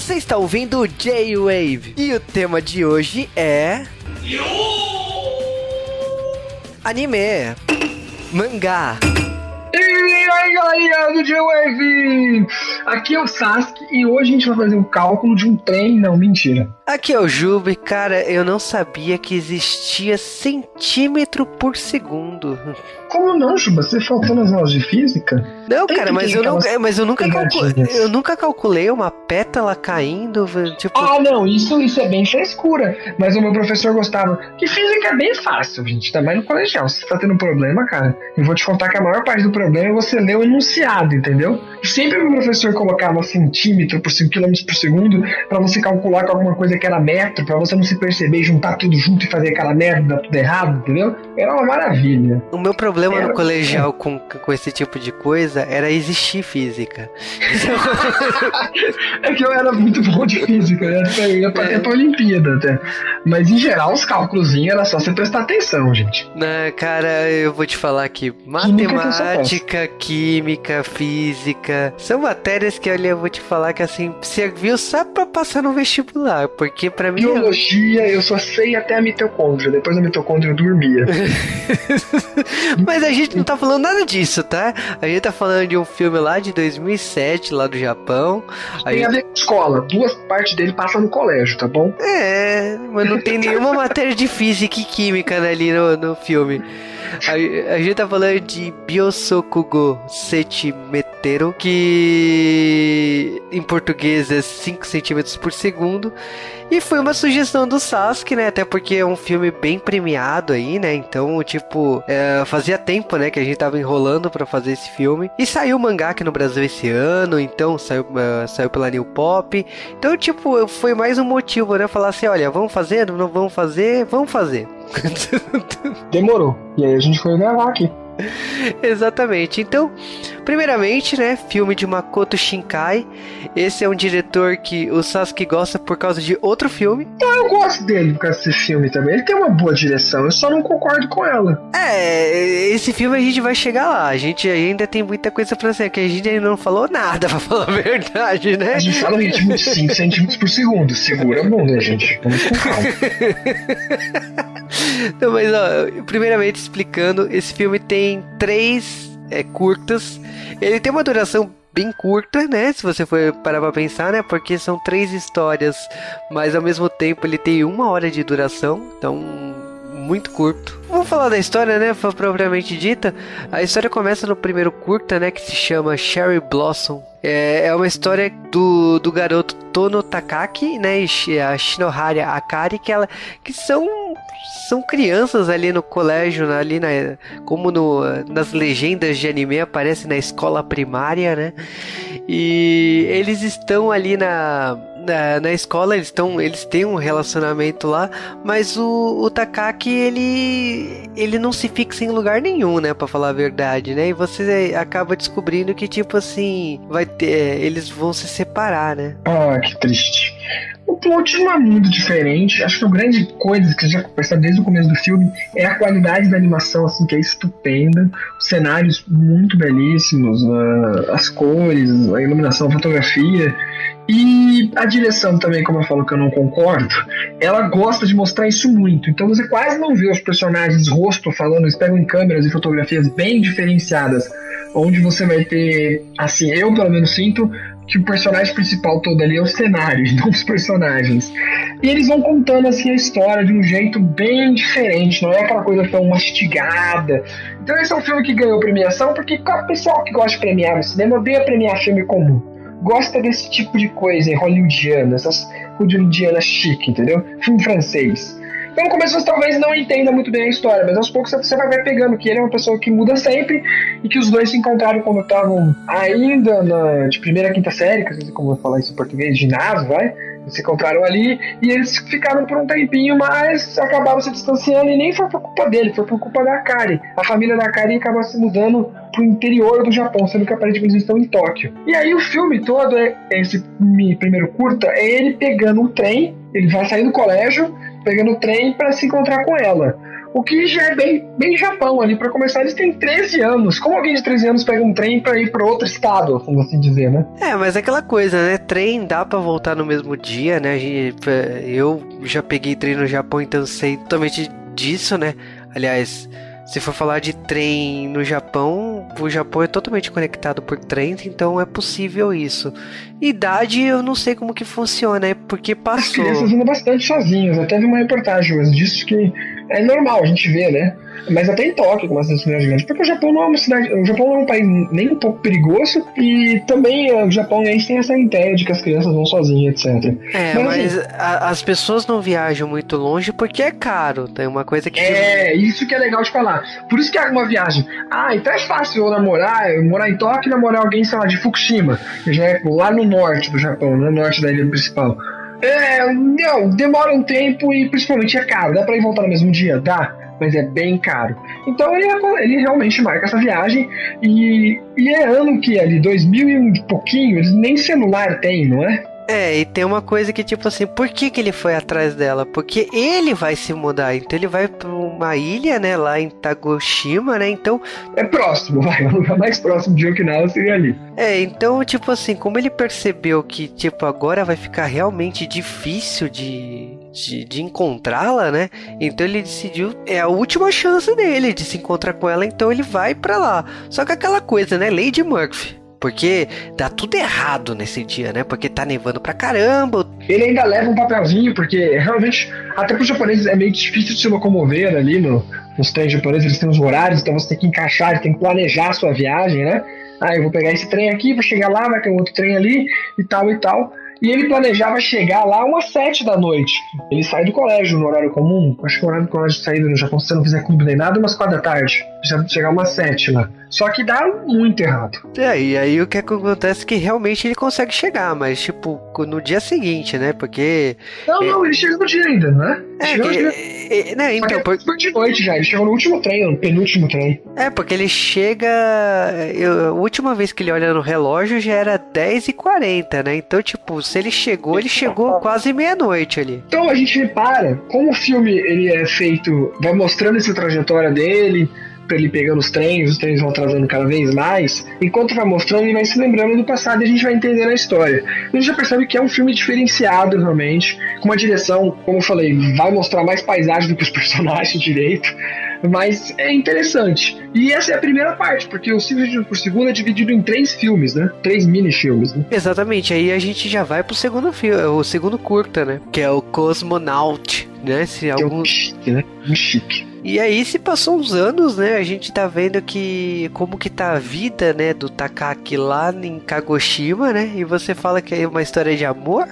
Você está ouvindo J-Wave e o tema de hoje é. Anime, mangá, E aí galerinha do J-Wave! Aqui é o Sasuke e hoje a gente vai fazer um cálculo de um trem. Não, mentira. Aqui é o Jube, cara, eu não sabia que existia centímetro por segundo. Como não, Juba? Você faltou nas aulas de física? Não, Tem cara, mas eu, não, mas eu nunca calculei, eu nunca calculei uma pétala caindo, tipo, Ah, não, isso, isso é bem frescura. Mas o meu professor gostava. Que física é bem fácil, gente. Também no colegial. Se você tá tendo problema, cara, eu vou te contar que a maior parte do problema é você ler o enunciado, entendeu? Sempre o meu professor colocava centímetro por 5 km por segundo pra você calcular com alguma coisa que era metro, pra você não se perceber juntar tudo junto e fazer aquela merda tudo errado, entendeu? Era uma maravilha. o meu problema Era- no colegial com, com esse tipo de coisa era existir física. É que eu era muito bom de física, né? Eu ia pra, É. pra Olimpíada até. Mas em geral, os cálculos era só você prestar atenção, gente. Né, cara, eu vou te falar que Química matemática, química, física, são matérias que olha, eu vou te falar que assim, serviu só pra passar no vestibular, porque pra mim Biologia, eu só sei até a mitocôndria. Depois da mitocôndria eu dormia. Mas a gente não tá falando nada disso, tá? A gente tá falando de um filme lá de 2007, lá do Japão. Aí, Tem a ver com escola. Duas partes dele passam no colégio, tá bom? é, mas não tem nenhuma matéria de física e química né, ali no, no filme. A, a gente tá falando de Biosokugo Setimetero, que em português é 5 centímetros por segundo. E foi uma sugestão do Sasuke, né? Até porque é um filme bem premiado aí, né? Então, tipo, é, fazia tempo, né, que a gente tava enrolando pra fazer esse filme. E saiu o mangá aqui no Brasil esse ano, então saiu, é, saiu pela New Pop. Então, tipo, foi mais um motivo, né? Falar assim, olha, vamos fazer, não vamos fazer, vamos fazer. Demorou. E aí a gente foi gravar aqui. Exatamente. Então, primeiramente, né, filme de Makoto Shinkai. Esse é um diretor que o Sasuke gosta por causa de outro filme. Eu gosto dele por causa desse filme também. Ele tem uma boa direção, eu só não concordo com ela. É, esse filme a gente vai chegar lá. A gente ainda tem muita coisa pra dizer, que a gente ainda não falou nada, pra falar a verdade, né? A gente fala no ritmo de 5 centímetros por segundo. Segura a bunda, gente. Vamos com calma. Não, mas ó, primeiramente explicando, esse filme tem três é, curtas. Ele tem uma duração bem curta, né? Se você for parar pra pensar, né? Porque são três histórias, mas ao mesmo tempo ele tem uma hora de duração, então muito curto. Vamos falar da história, né? Propriamente dita. A história começa no primeiro curta, né? Que se chama Cherry Blossom. É, é uma história do, do garoto Tono Takaki, né? E a Shinohara Akari, que, ela, que são são crianças ali no colégio, né, ali na, como no, nas legendas de anime aparece na escola primária, né? E eles estão ali na, na, na escola, eles estão, eles têm um relacionamento lá, mas o, o Takaki ele ele não se fixa em lugar nenhum, né, para falar a verdade, né? E você acaba descobrindo que tipo assim, vai ter, eles vão se separar, né? Ah, que triste. Plot não é muito diferente. Acho que a grande coisa que você já percebe desde o começo do filme é a qualidade da animação, assim, que é estupenda. Os cenários muito belíssimos, ah, as cores, a iluminação, a fotografia. E a direção também, como eu falo que eu não concordo, ela gosta de mostrar isso muito. Então você quase não vê os personagens rosto falando, eles pegam em câmeras e fotografias bem diferenciadas, onde você vai ter, assim, eu pelo menos sinto que o personagem principal todo ali é o cenário, e não os personagens. E eles vão contando assim a história de um jeito bem diferente, não é aquela coisa tão mastigada. Então esse é um filme que ganhou premiação porque o pessoal que gosta de premiar no cinema odeia premiar filme comum. Gosta desse tipo de coisa hollywoodiana, essas hollywoodianas chique, entendeu? Filme francês. Então no começo você talvez não entenda muito bem a história, mas aos poucos você vai pegando que ele é uma pessoa que muda sempre e que os dois se encontraram quando estavam ainda na, de primeira a quinta série, que eu não sei como eu vou falar isso em português, ginásio, vai? Se encontraram ali e eles ficaram por um tempinho, mas acabaram se distanciando e nem foi por culpa dele, foi por culpa da Kari. A família da Kari acaba se mudando pro interior do Japão, sendo que aparentemente eles estão em Tóquio. E aí o filme todo, é, esse primeiro curta, é ele pegando um trem, ele vai sair do colégio, pegando o trem para se encontrar com ela. O que já é bem, bem Japão ali. Para começar, eles têm 13 anos. Como alguém de 13 anos pega um trem para ir para outro estado, vamos assim dizer, né? É, mas é aquela coisa, né? Trem dá para voltar no mesmo dia, né? Eu já peguei trem no Japão, então sei totalmente disso, né? Aliás, se for falar de trem no Japão, o Japão é totalmente conectado por trens, então é possível isso. Idade, eu não sei como que funciona, é porque passou. As crianças andam bastante sozinhas. Até vi uma reportagem mas disso que é normal a gente ver, né? Mas até em Tóquio, como uma cidades grandes, porque o Japão não é uma cidade, o Japão não é um país nem um pouco perigoso e também o Japão aí tem essa ideia de que as crianças vão sozinhas, etc. É, mas, mas assim, a, as pessoas não viajam muito longe porque é caro, tem uma coisa que É, isso que é legal de falar. Por isso que é uma viagem. Ah, então é fácil eu namorar, eu morar em Tóquio e namorar alguém, sei lá, de Fukushima, que já é lá no norte do Japão, no norte da ilha principal. É, não, demora um tempo e principalmente é caro. Dá pra ir voltar no mesmo dia? Dá, mas é bem caro. Então ele, ele realmente marca essa viagem e, e é ano que ali, 2000 e um pouquinho, eles nem celular tem, não é? É, e tem uma coisa que, tipo assim, por que, que ele foi atrás dela? Porque ele vai se mudar, então ele vai pra uma ilha, né, lá em Tagoshima, né, então... É próximo, vai, o lugar mais próximo de Okinawa seria ali. É, então, tipo assim, como ele percebeu que, tipo, agora vai ficar realmente difícil de, de, de encontrá-la, né, então ele decidiu, é a última chance dele de se encontrar com ela, então ele vai para lá. Só que aquela coisa, né, Lady Murphy, porque dá tudo errado nesse dia, né? Porque tá nevando pra caramba. Ele ainda leva um papelzinho, porque realmente, até pros japoneses é meio difícil de se locomover ali no, nos trens japoneses, eles têm os horários, então você tem que encaixar, tem que planejar a sua viagem, né? Ah, eu vou pegar esse trem aqui, vou chegar lá, vai ter um outro trem ali e tal e tal. E ele planejava chegar lá umas sete da noite. Ele sai do colégio no horário comum. Acho que o horário do colégio de saída no Japão, se você não fizer clube nem nada, umas quatro da tarde. Já chegar umas sete lá. Só que dá muito errado. É, e aí o que acontece é que realmente ele consegue chegar, mas tipo, no dia seguinte, né? Porque. Não, é... não, ele chega no dia ainda, né? É, que, é, né, então, é por... de noite já, ele chegou no último trem, no penúltimo trem. É, porque ele chega. Eu, a última vez que ele olha no relógio já era 10h40, né? Então, tipo, se ele chegou, ele chegou quase meia-noite ali. Então a gente repara como o filme ele é feito, vai mostrando essa trajetória dele, ele pegando os trens, os trens vão atrasando cada vez mais. Enquanto vai mostrando, ele vai se lembrando do passado e a gente vai entendendo a história. A gente já percebe que é um filme diferenciado, realmente, com uma direção, como eu falei, vai mostrar mais paisagem do que os personagens direito. Mas é interessante. E essa é a primeira parte, porque o Silvio por segundo é dividido em três filmes, né? Três mini-filmes, né? Exatamente. Aí a gente já vai pro segundo filme, o segundo curta, né? Que é o Cosmonaut, né? Se que algum... é um chique, né? Um chique. E aí se passou uns anos, né? A gente tá vendo que como que tá a vida, né, do Takaki lá em Kagoshima, né? E você fala que é uma história de amor?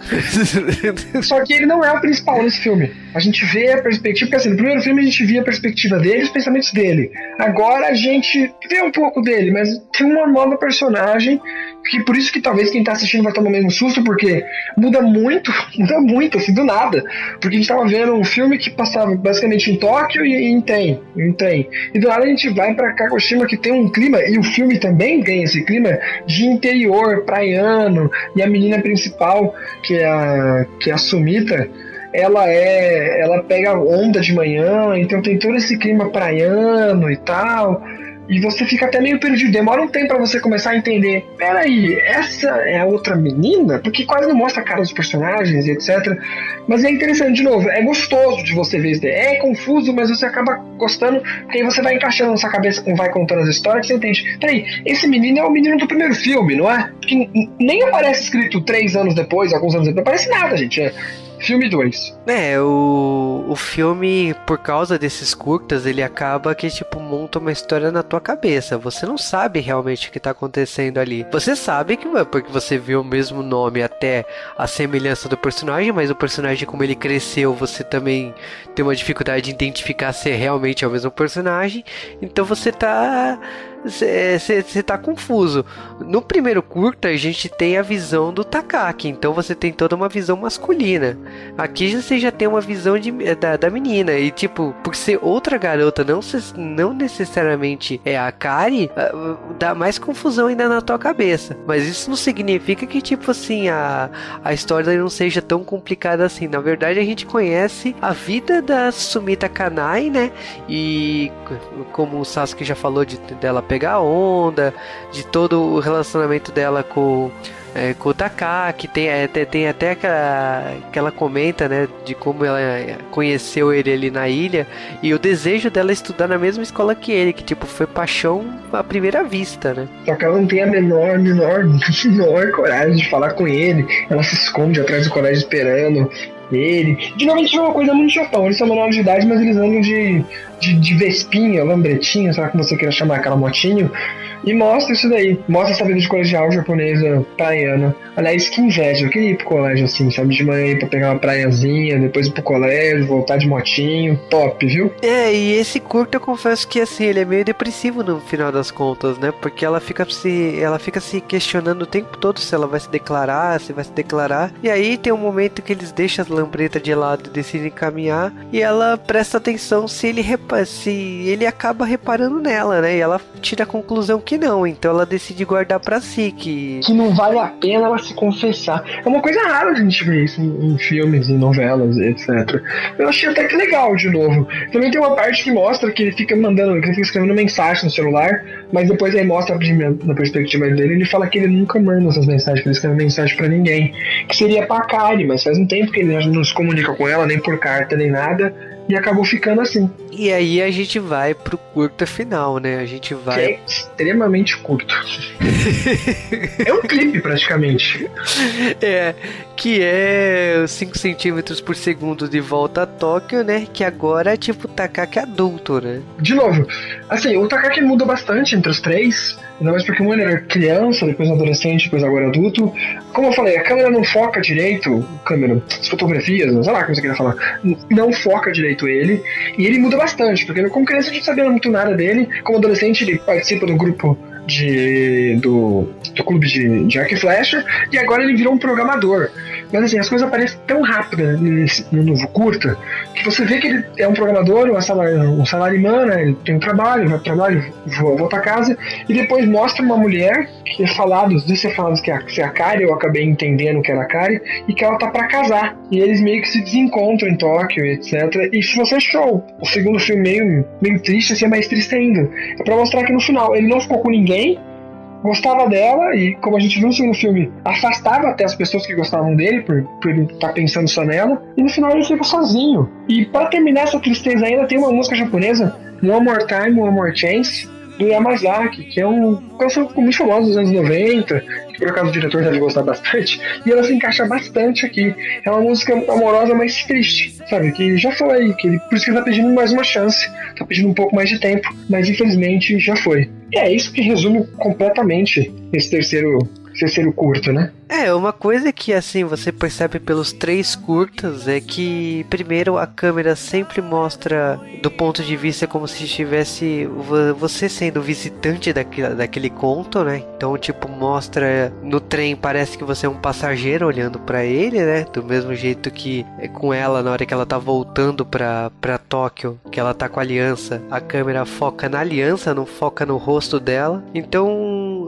Só que ele não é o principal nesse filme. A gente vê a perspectiva, porque assim, no primeiro filme a gente via a perspectiva dele, os pensamentos dele. Agora a gente vê um pouco dele, mas tem uma nova personagem que por isso que talvez quem tá assistindo vai tomar o mesmo susto, porque muda muito, muda muito, assim, do nada. Porque a gente tava vendo um filme que passava basicamente em Tóquio e em Tem, em Tem. E do nada a gente vai para Kagoshima, que tem um clima, e o filme também ganha esse clima de interior, praiano, e a menina principal, que é a, que é a Sumita, ela é. ela pega onda de manhã, então tem todo esse clima praiano e tal. E você fica até meio perdido. Demora um tempo para você começar a entender. Peraí, essa é a outra menina? Porque quase não mostra a cara dos personagens e etc. Mas é interessante, de novo, é gostoso de você ver isso. É confuso, mas você acaba gostando, porque aí você vai encaixando na sua cabeça vai contando as histórias, você entende. Peraí, esse menino é o menino do primeiro filme, não é? Que nem aparece escrito três anos depois, alguns anos depois, não aparece nada, gente. É Filme 2. É, o, o filme, por causa desses curtas, ele acaba que, tipo, monta uma história na tua cabeça. Você não sabe realmente o que tá acontecendo ali. Você sabe que é porque você viu o mesmo nome até a semelhança do personagem, mas o personagem, como ele cresceu, você também tem uma dificuldade de identificar se realmente é o mesmo personagem. Então você tá você tá confuso. No primeiro curta, a gente tem a visão do Takaki, então você tem toda uma visão masculina. Aqui você já tem uma visão de, da, da menina, e tipo, por ser outra garota, não, não necessariamente é a Kari, ah, dá mais confusão ainda na tua cabeça. Mas isso não significa que, tipo assim, a, a história não seja tão complicada assim. Na verdade, a gente conhece a vida da Sumita Kanai, né? E como o Sasuke já falou de, dela pegar onda, de todo o relacionamento dela com, é, com o Takaki, tem, é, tem até aquela, que ela comenta, né, de como ela conheceu ele ali na ilha, e o desejo dela estudar na mesma escola que ele, que tipo, foi paixão à primeira vista, né. Que ela não tem a menor, menor, menor coragem de falar com ele, ela se esconde atrás do colégio esperando, ele. De novo, a gente vê uma coisa muito Japão. Eles são menores de idade, mas eles andam de, de, de Vespinha, Lambretinha, sei lá como você queira chamar aquela motinho. E mostra isso daí. Mostra essa vida de colegial japonesa praiana. Aliás, que inveja. Eu queria ir pro colégio assim, sabe? De manhã ir pra pegar uma praiazinha, depois ir pro colégio, voltar de motinho. Top, viu? É, e esse curto eu confesso que assim, ele é meio depressivo no final das contas, né? Porque ela fica se. Ela fica se questionando o tempo todo se ela vai se declarar, se vai se declarar. E aí tem um momento que eles deixam as lambretas de lado e decidem caminhar. E ela presta atenção se ele repa se ele acaba reparando nela, né? E ela tira a conclusão que não, então ela decide guardar para si que que não vale a pena ela se confessar. É uma coisa rara a gente ver isso em, em, filmes, em novelas, etc. Eu achei até que legal de novo. Também tem uma parte que mostra que ele fica mandando, que ele fica escrevendo mensagem no celular, mas depois aí mostra na perspectiva dele, ele fala que ele nunca manda essas mensagens, que ele escreve mensagem para ninguém, que seria pra Kari, mas faz um tempo que ele não se comunica com ela, nem por carta, nem nada e acabou ficando assim. E aí a gente vai pro curta final, né? A gente vai. Que é extremamente curto. é um clipe, praticamente. É, que é 5 centímetros por segundo de volta a Tóquio, né? Que agora é tipo o Takaki adulto, né? De novo, assim, o Takaki muda bastante entre os três. Ainda mais porque um era criança, depois adolescente, depois agora adulto. Como eu falei, a câmera não foca direito, câmera, as fotografias, sei lá como você queria falar, não foca direito ele. E ele muda bastante, porque como criança a gente sabia muito nada dele. Como adolescente, ele participa do grupo de, do, do clube de, de arco e flecha, e agora ele virou um programador. Mas assim, as coisas aparecem tão rápidas no novo curta que você vê que ele é um programador, um, salário, um salarimã, né? Ele tem um trabalho, vai pro trabalho, volta a casa, e depois mostra uma mulher que é falado, diz ser falado que é, que é a Kari, eu acabei entendendo que era a Kari, e que ela tá para casar. E eles meio que se desencontram em Tóquio, etc. E se você achou o segundo filme meio, meio triste, assim, é mais triste ainda. É pra mostrar que no final ele não ficou com ninguém, gostava dela e, como a gente viu no segundo filme, afastava até as pessoas que gostavam dele por, por ele estar tá pensando só nela. E no final ele fica sozinho. E para terminar essa tristeza ainda, tem uma música japonesa, One More Time, One More Chance, do Yamazaki, que é um canção muito famosa dos anos 90, que por acaso o diretor deve gostar bastante, e ela se encaixa bastante aqui. É uma música amorosa, mas triste, sabe? Que já foi, que ele, por isso que ele tá pedindo mais uma chance, tá pedindo um pouco mais de tempo, mas infelizmente já foi. É isso que resume completamente esse terceiro, terceiro curto, né? É, uma coisa que assim você percebe pelos três curtas é que primeiro a câmera sempre mostra do ponto de vista como se estivesse você sendo visitante daquele, daquele conto, né? Então, tipo, mostra no trem parece que você é um passageiro olhando para ele, né? Do mesmo jeito que é com ela na hora que ela tá voltando para para Tóquio, que ela tá com a aliança, a câmera foca na aliança, não foca no rosto dela. Então,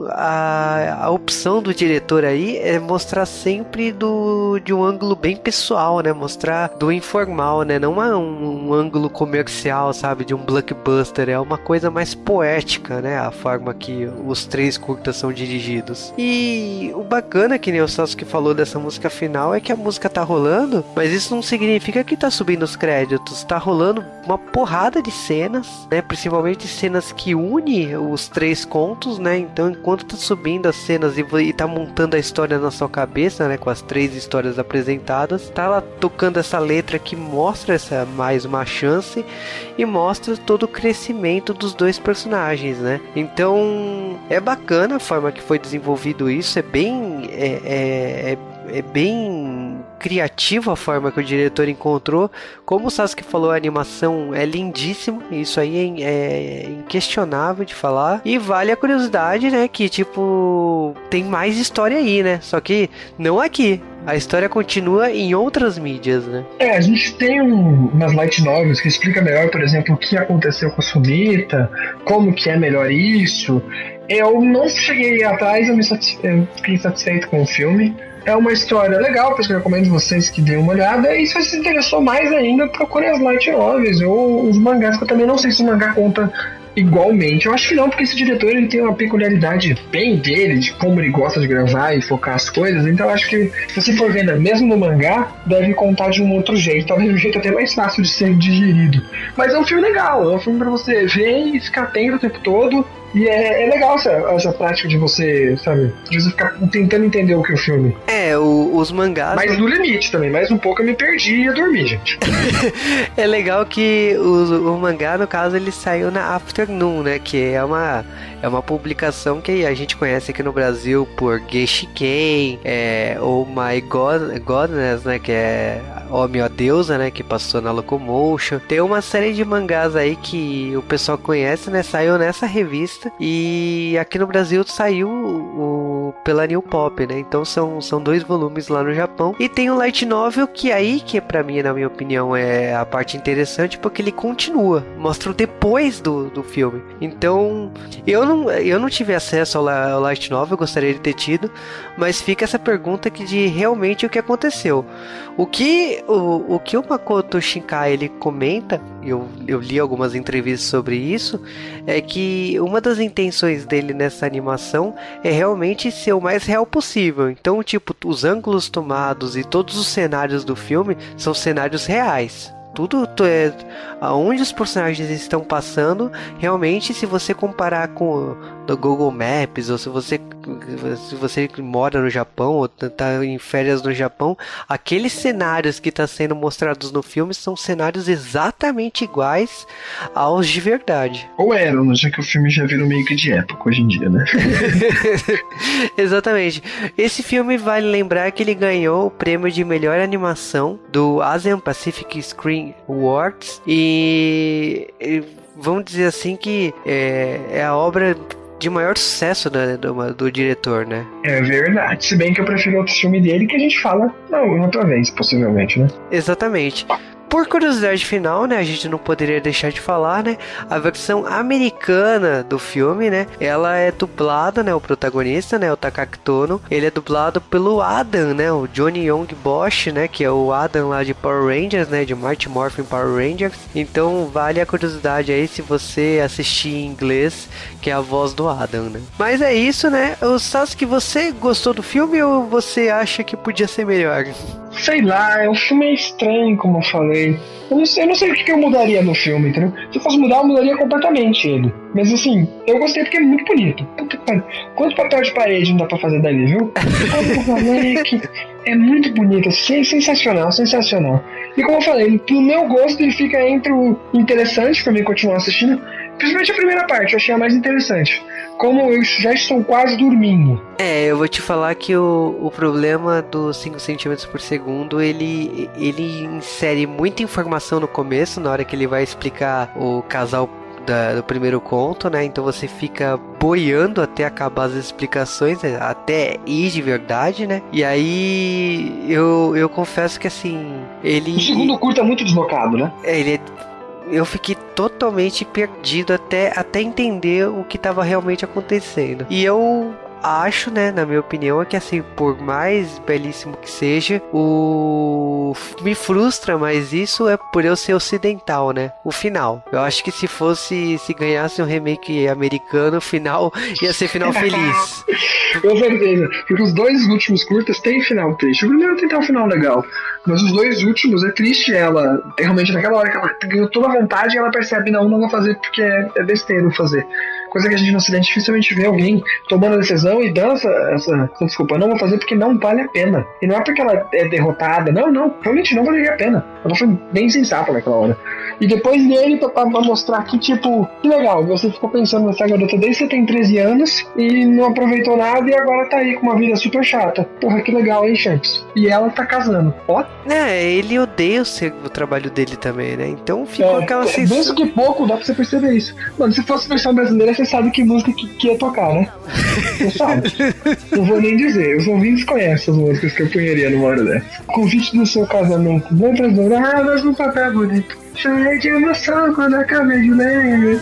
a, a opção do diretor aí é mostrar sempre do de um ângulo bem pessoal, né? Mostrar do informal, né? Não é um, um ângulo comercial, sabe? De um blockbuster. É uma coisa mais poética, né? A forma que os três curtas são dirigidos. E o bacana, que nem o Sasuke falou dessa música final, é que a música tá rolando, mas isso não significa que tá subindo os créditos. Tá rolando uma porrada de cenas, né? Principalmente cenas que une os três contos, né? Então, enquanto tá subindo as cenas e, e tá montando a história na sua cabeça, né? Com as três histórias apresentadas, tá lá tocando essa letra que mostra essa mais uma chance e mostra todo o crescimento dos dois personagens, né? Então é bacana a forma que foi desenvolvido isso, é bem é, é, é, é bem criativa a forma que o diretor encontrou. Como o Sasuke falou, a animação é lindíssima. Isso aí é, é inquestionável de falar. E vale a curiosidade, né? Que tipo, tem mais história aí, né? Só que não aqui. A história continua em outras mídias, né? É, a gente tem um, umas light novels que explica melhor, por exemplo, o que aconteceu com a Sumita, como que é melhor isso. Eu não cheguei atrás, eu, me eu fiquei satisfeito com o filme. É uma história legal, por isso que eu recomendo vocês que deem uma olhada. E se você se interessou mais ainda, procure as light novels ou os mangás, que eu também não sei se o mangá conta igualmente. Eu acho que não, porque esse diretor ele tem uma peculiaridade bem dele, de como ele gosta de gravar e focar as coisas. Então eu acho que se você for vendo mesmo no mangá, deve contar de um outro jeito, talvez um jeito até mais fácil de ser digerido. Mas é um filme legal, é um filme para você ver e ficar atento o tempo todo. E é, é legal essa, essa prática de você, sabe, de você ficar tentando entender o que é o filme. É, o, os mangás. Mas no limite também, mais um pouco eu me perdi e ia dormir, gente. é legal que o, o mangá, no caso, ele saiu na Afternoon, né? Que é uma é uma publicação que a gente conhece aqui no Brasil por Geishiken, é, ou My God, Godness, né, que é Oh Minha Deusa, né, que passou na Locomotion. Tem uma série de mangás aí que o pessoal conhece, né, saiu nessa revista e aqui no Brasil saiu o, pela New Pop, né, então são, são dois volumes lá no Japão. E tem o Light Novel que aí, que para mim, na minha opinião, é a parte interessante porque ele continua, mostra o depois do, do filme. Então, eu não, eu não tive acesso ao, ao Light Novel, gostaria de ter tido, mas fica essa pergunta que de realmente o que aconteceu. O que o, o que o Makoto Shinkai ele comenta, eu, eu li algumas entrevistas sobre isso, é que uma das intenções dele nessa animação é realmente ser o mais real possível. Então, tipo, os ângulos tomados e todos os cenários do filme são cenários reais tudo é aonde os personagens estão passando realmente se você comparar com do Google Maps, ou se você, se você mora no Japão ou está em férias no Japão, aqueles cenários que estão tá sendo mostrados no filme são cenários exatamente iguais aos de verdade. Ou eram, já que o filme já virou meio que de época hoje em dia, né? exatamente. Esse filme vale lembrar que ele ganhou o prêmio de melhor animação do Asian Pacific Screen Awards e vamos dizer assim que é, é a obra de maior sucesso né, do, do, diretor, né? É verdade. Se bem que eu prefiro outro filme dele que a gente fala não, outra vez, possivelmente, né? Exatamente. Por curiosidade final, né, a gente não poderia deixar de falar, né, a versão americana do filme, né, ela é dublada, né, o protagonista, né, o Takaki Tono, ele é dublado pelo Adam, né, o Johnny Young Bosch, né, que é o Adam lá de Power Rangers, né, de Marty Morphin Power Rangers. Então vale a curiosidade aí se você assistir em inglês, que é a voz do Adam, né. Mas é isso, né, o Sasuke, você gostou do filme ou você acha que podia ser melhor? Sei lá, o filme é estranho, como eu falei. Eu não sei, eu não sei o que eu mudaria no filme, entendeu? Se eu fosse mudar, eu mudaria completamente ele. Mas assim, eu gostei porque é muito bonito. Quanto papel de parede não dá pra fazer dali, viu? é muito bonito, assim, sensacional, sensacional. E como eu falei, pro meu gosto ele fica entre o interessante pra mim continuar assistindo, principalmente a primeira parte, eu achei a mais interessante como eu já estou quase dormindo. É, eu vou te falar que o, o problema dos 5 centímetros por segundo, ele, ele insere muita informação no começo, na hora que ele vai explicar o casal da, do primeiro conto, né? Então você fica boiando até acabar as explicações, né? até ir de verdade, né? E aí eu, eu confesso que assim, ele. O segundo curto é muito deslocado, né? É, ele é eu fiquei totalmente perdido até, até entender o que estava realmente acontecendo. E eu acho, né, na minha opinião, é que assim, por mais belíssimo que seja, o me frustra, mas isso é por eu ser ocidental, né? O final. Eu acho que se fosse se ganhasse um remake americano, o final ia ser final feliz. Com certeza, porque os dois últimos curtas têm final triste. O primeiro tem um final legal, mas os dois últimos é triste ela, realmente naquela hora que ela ganhou toda a vontade, ela percebe não, não vou fazer porque é, é besteira fazer. Coisa que a gente no ocidente dificilmente vê alguém tomando a decisão e dança essa, essa desculpa, não vou fazer porque não vale a pena. E não é porque ela é derrotada, não, não, realmente não valeria a pena. Ela foi bem sensata naquela hora. E depois dele, pra, pra mostrar que, tipo, que legal, você ficou pensando nessa garota desde que você tem 13 anos e não aproveitou nada e agora tá aí com uma vida super chata. Porra, que legal, hein, Champs? E ela tá casando. Ó. É, ele odeia o, trabalho dele também, né? Então ficou é, aquela sensação. Mesmo que pouco, dá pra você perceber isso. Mano, se fosse versão brasileira, você sabe que música que, que ia tocar, né? Você sabe. não vou nem dizer. Os ouvintes conhecem as músicas que eu punharia numa hora dessa. Convite do seu casamento. É pra ah, mas um papel bonito. Cheio de emoção quando acabei de ler.